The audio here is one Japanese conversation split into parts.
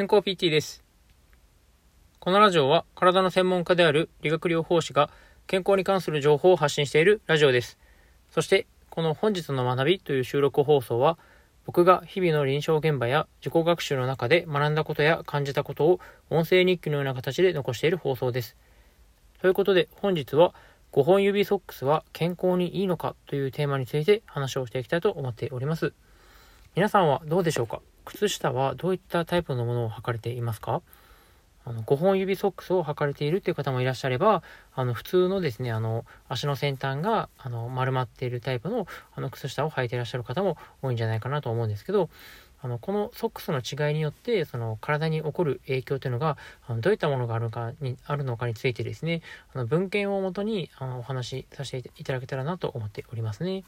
健康 PT です。このラジオは体の専門家である理学療法士が健康に関する情報を発信しているラジオです。そしてこの本日の学びという収録放送は僕が日々の臨床現場や自己学習の中で学んだことや感じたことを音声日記のような形で残している放送です。ということで本日は5本指ソックスは健康にいいのかというテーマについて話をしていきたいと思っております。皆さんはどうでしょうか？靴下はどういったタイプのものを履かれていますか？あの5本指ソックスを履かれているっていう方もいらっしゃれば、あの普通のですね、あの足の先端があの丸まっているタイプのあの靴下を履いていらっしゃる方も多いんじゃないかなと思うんですけど、あのこのソックスの違いによってその体に起こる影響というのがあのどういったものがあるかにあるのかについてですねあの文献をもとにあのお話しさせていただけたらなと思っておりますね。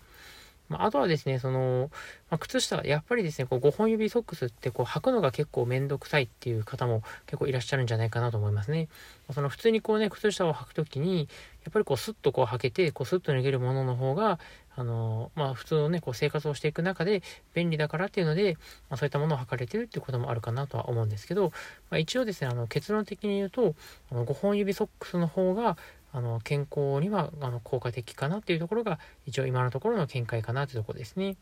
まあ、とはですね、その、まあ、靴下、やっぱりですね、こう5本指ソックスってこう履くのが結構めんどくさいっていう方も結構いらっしゃるんじゃないかなと思いますね。その普通にこうね、靴下を履くときに、やっぱりこうスッとこう履けて、こうスッと脱げるものの方が、あのまあ普通のね、こう生活をしていく中で便利だからっていうので、まあ、そういったものを履かれてるっていうこともあるかなとは思うんですけど、まあ、一応ですね、あの結論的に言うと、あの5本指ソックスの方が、あの健康にはあの効果的かなっていうところが一応今のところの見解かなというところですね。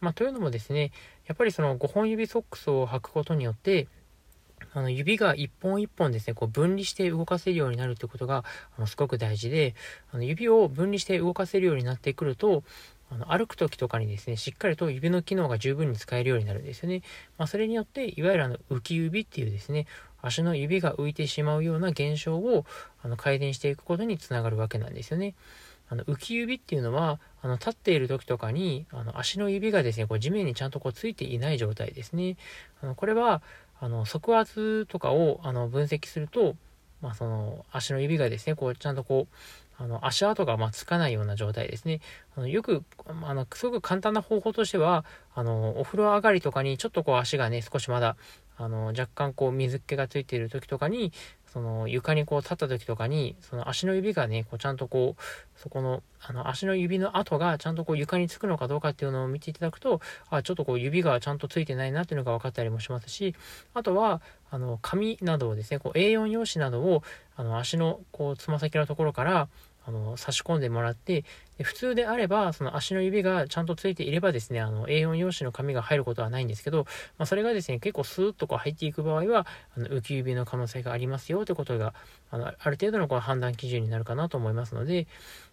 まあ、というのもですね、やっぱりその5本指ソックスを履くことによって、あの指が1本1本ですね、こう分離して動かせるようになるってことがあのすごく大事で、あの指を分離して動かせるようになってくると、あの歩く時とかにですね、しっかりと指の機能が十分に使えるようになるんですよね。まあ、それによって、いわゆるあの浮き指っていうですね、足の指が浮いてしまうような現象をあの改善していくことにつながるわけなんですよね。あの浮き指っていうのはあの立っている時とかにあの足の指がですねこう地面にちゃんとこうついていない状態ですね。あのこれはあの側圧とかをあの分析すると、まあ、その足の指がですねこうちゃんとこうあの足跡がまつかないような状態ですね。あのよく、あのすごく簡単な方法としては、あのお風呂上がりとかにちょっとこう足がね少しまだあの、若干こう水気がついている時とかに、その床にこう立った時とかに、その足の指がね、こうちゃんとこう、そこの、あの足の指の跡がちゃんとこう床につくのかどうかっていうのを見ていただくと、あ、ちょっとこう指がちゃんとついてないなっていうのが分かったりもしますし、あとは、あの、紙などをですね、こう A4 用紙などを、あの足のこうつま先のところから、あの、差し込んでもらって、で普通であれば、その足の指がちゃんとついていればですね、あの、A4 用紙の紙が入ることはないんですけど、まあ、それがですね、結構スーッとこう入っていく場合は、あの、浮き指の可能性がありますよということが、あの、ある程度のこう判断基準になるかなと思いますので、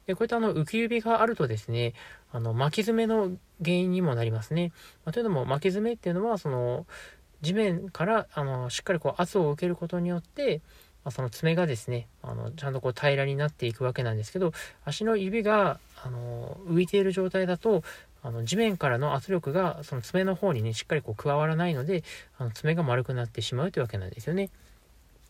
で、こういったあの、浮き指があるとですね、あの、巻き爪の原因にもなりますね。まあ、というのも、巻き爪っていうのは、その、地面から、あの、しっかりこう圧を受けることによって、まあ、その爪がですね、あの、ちゃんとこう平らになっていくわけなんですけど、足の指が、あの、浮いている状態だと、あの、地面からの圧力が、その爪の方にね、しっかりこう加わらないので、あの、爪が丸くなってしまうというわけなんですよね。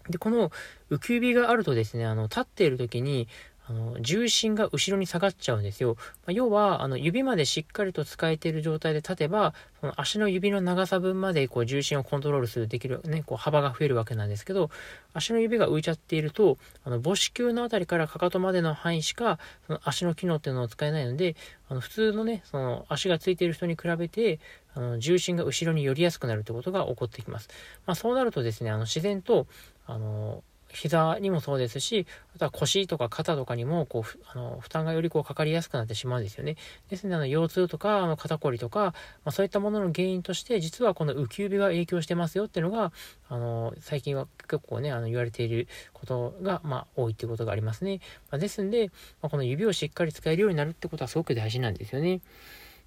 で、この浮き指があるとですね、あの、立っている時に、あの、重心が後ろに下がっちゃうんですよ。まあ、要は、あの、指までしっかりと使えている状態で立てば、その足の指の長さ分まで、こう、重心をコントロールする、できる、ね、こう、幅が増えるわけなんですけど、足の指が浮いちゃっていると、あの、母子球のあたりからかかとまでの範囲しか、その足の機能っていうのを使えないので、あの、普通のね、その、足がついている人に比べて、あの、重心が後ろに寄りやすくなるってことが起こってきます。まあ、そうなるとですね、あの、自然と、あの、膝にもそうですし、あとは腰とか肩とかにも、こう、あの、負担がよりこうかかりやすくなってしまうんですよね。ですので、あの、腰痛とか、あの、肩こりとか、まあ、そういったものの原因として、実はこの浮き指が影響してますよっていうのが、あの、最近は結構ね、あの、言われていることが、まあ、多いっていうことがありますね。まあ、ですんで、まあ、この指をしっかり使えるようになるってことはすごく大事なんですよね。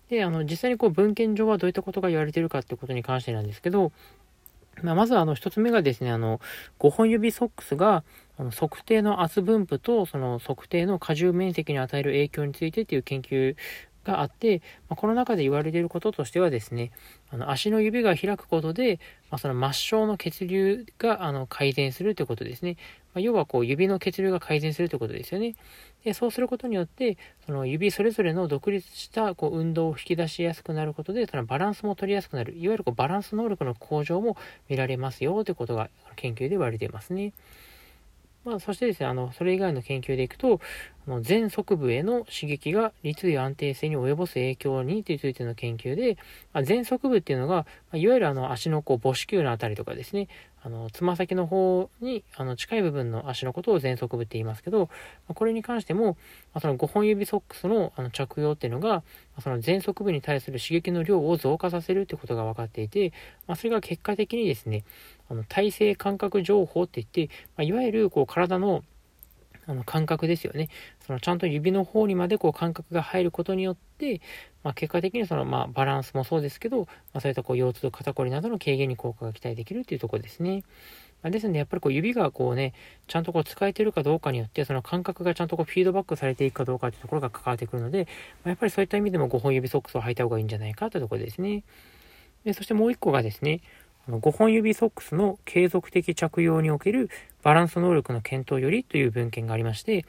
で、あの、実際にこう、文献上はどういったことが言われているかってことに関してなんですけど、まあ、まずあの一つ目がですね、あの、5本指ソックスが、あの測定の圧分布とその測定の荷重面積に与える影響についてっていう研究があって、まあ、この中で言われていることとしてはですね、あの足の指が開くことで、まあ、その末梢の血流があの改善するということですね。まあ、要はこう指の血流が改善するということですよね。でそうすることによって、その指それぞれの独立したこう運動を引き出しやすくなることで、そのバランスも取りやすくなる、いわゆるこうバランス能力の向上も見られますよということが研究で言われていますね。まあ、そしてですね、あの、それ以外の研究でいくと、の全側部への刺激が立位安定性に及ぼす影響についての研究で、まあ、全側部っていうのが、いわゆるあの足のこう母子球のあたりとかですね、あのつま先の方にあの近い部分の足のことを全側部って言いますけど、これに関しても、その5本指ソックスのあの着用っていうのが、その全側部に対する刺激の量を増加させるってことが分かっていて、まあ、それが結果的にですね、あの体勢感覚情報って言って、まあ、いわゆるこう体のあの感覚ですよね。そのちゃんと指の方にまでこう感覚が入ることによって、まあ、結果的にそのまあバランスもそうですけど、まあ、そういったこう腰痛と肩こりなどの軽減に効果が期待できるっていうところですね。まあ、ですのでやっぱりこう指がこうね、ちゃんとこう使えてるかどうかによって、その感覚がちゃんとこうフィードバックされていくかどうかっていうところが関わってくるので、まあ、やっぱりそういった意味でも5本指ソックスを履いた方がいいんじゃないかというところですね。でそしてもう1個がですね、5本指ソックスの継続的着用におけるバランス能力の検討よりという文献がありまして、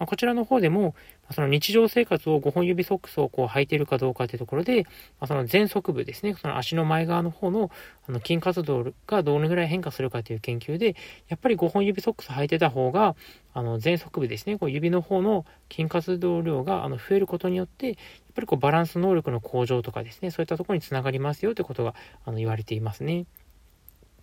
まこちらの方でも、その日常生活を5本指ソックスをこう履いているかどうかというところで、まその前側部ですね、その足の前側の方のあの筋活動がどのぐらい変化するかという研究で、やっぱり5本指ソックス履いてた方が、あの前側部ですね、こう指の方の筋活動量があの増えることによって、やっぱりこうバランス能力の向上とかですね、そういったところにつながりますよということがあの言われていますね。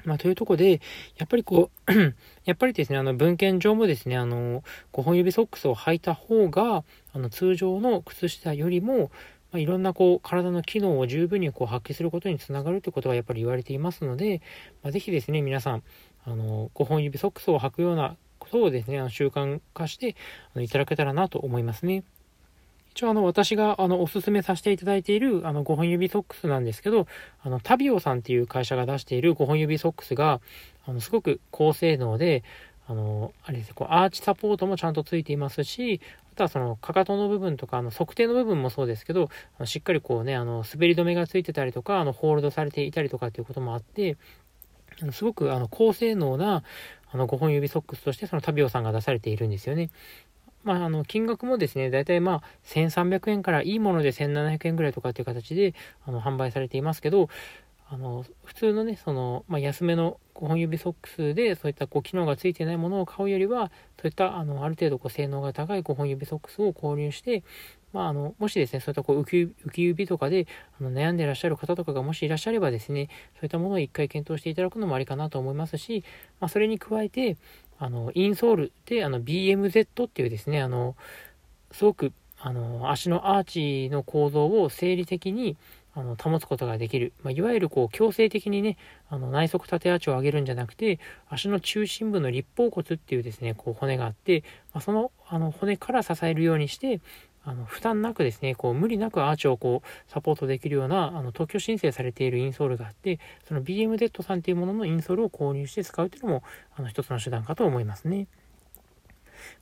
まあ、というとこで、やっぱりこう やっぱりですね、あの、文献上もですね、あの、5本指ソックスを履いた方が、あの、通常の靴下よりも、まあ、いろんなこう、体の機能を十分にこう発揮することにつながるということがやっぱり言われていますので、まあ、ぜひですね、皆さん、あの、5本指ソックスを履くようなことをですね、あの習慣化してあのいただけたらなと思いますね。一応あの私があのおすすめさせていただいているあの5本指ソックスなんですけど、あのタビオさんっていう会社が出している5本指ソックスが、あのすごく高性能で、あの、あれです、こうアーチサポートもちゃんとついていますし、あとはそのかかとの部分とか、あの測定の部分もそうですけど、あのしっかりこうね、あの滑り止めがついてたりとか、あのホールドされていたりとかっていうこともあって、あのすごくあの高性能なあの5本指ソックスとしてそのタビオさんが出されているんですよね。まあ、あの、金額もですね、だいたいまあ、1300円からいいもので1700円ぐらいとかっていう形で、あの、販売されていますけど、あの、普通のね、その、まあ、安めの5本指ソックスで、そういったこう、機能がついてないものを買うよりは、そういった、あの、ある程度こう、性能が高い5本指ソックスを購入して、まあ、あの、もしですね、そういったこう浮き指とかであの悩んでいらっしゃる方とかがもしいらっしゃればですね、そういったものを一回検討していただくのもありかなと思いますし、まあ、それに加えて、あの、インソールで、あの、BMZ っていうですね、あの、すごく、あの、足のアーチの構造を生理的に、あの、保つことができる。まあ、いわゆる、こう、強制的にね、あの、内側縦アーチを上げるんじゃなくて、足の中心部の立方骨っていうですね、こう、骨があって、まあ、その、あの、骨から支えるようにして、あの負担なくですね、こう無理なくアーチをこうサポートできるようなあの特許申請されているインソールがあって、その BMZ さんっていうもののインソールを購入して使うっていうのもあの一つの手段かと思いますね。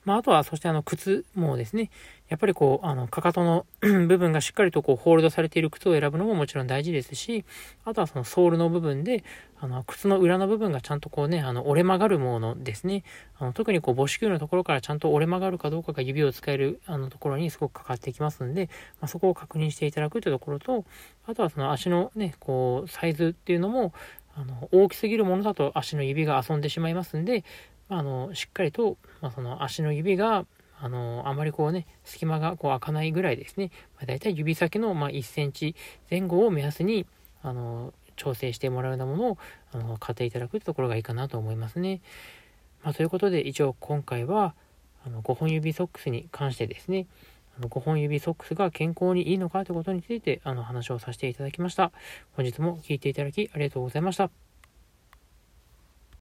まあ、あとは、そしてあの、靴もですね、やっぱりこう、あの、かかとの 部分がしっかりとこう、ホールドされている靴を選ぶのももちろん大事ですし、あとはそのソールの部分で、あの、靴の裏の部分がちゃんとこうね、あの、折れ曲がるものですね。あの特にこう、母子球のところからちゃんと折れ曲がるかどうかが指を使える、あの、ところにすごくかかってきますので、まあ、そこを確認していただくというところと、あとはその足のね、こう、サイズっていうのも、あの、大きすぎるものだと足の指が遊んでしまいますんで、あの、しっかりと、まあ、その足の指が、あの、あまりこうね、隙間がこう開かないぐらいですね、まあ、大体指先の、ま1センチ前後を目安に、あの、調整してもらうようなものを、あの、買っていただくところがいいかなと思いますね。まあ、ということで、一応今回は、あの、5本指ソックスに関してですね、あの5本指ソックスが健康にいいのかということについて、あの、話をさせていただきました。本日も聴いていただきありがとうございました。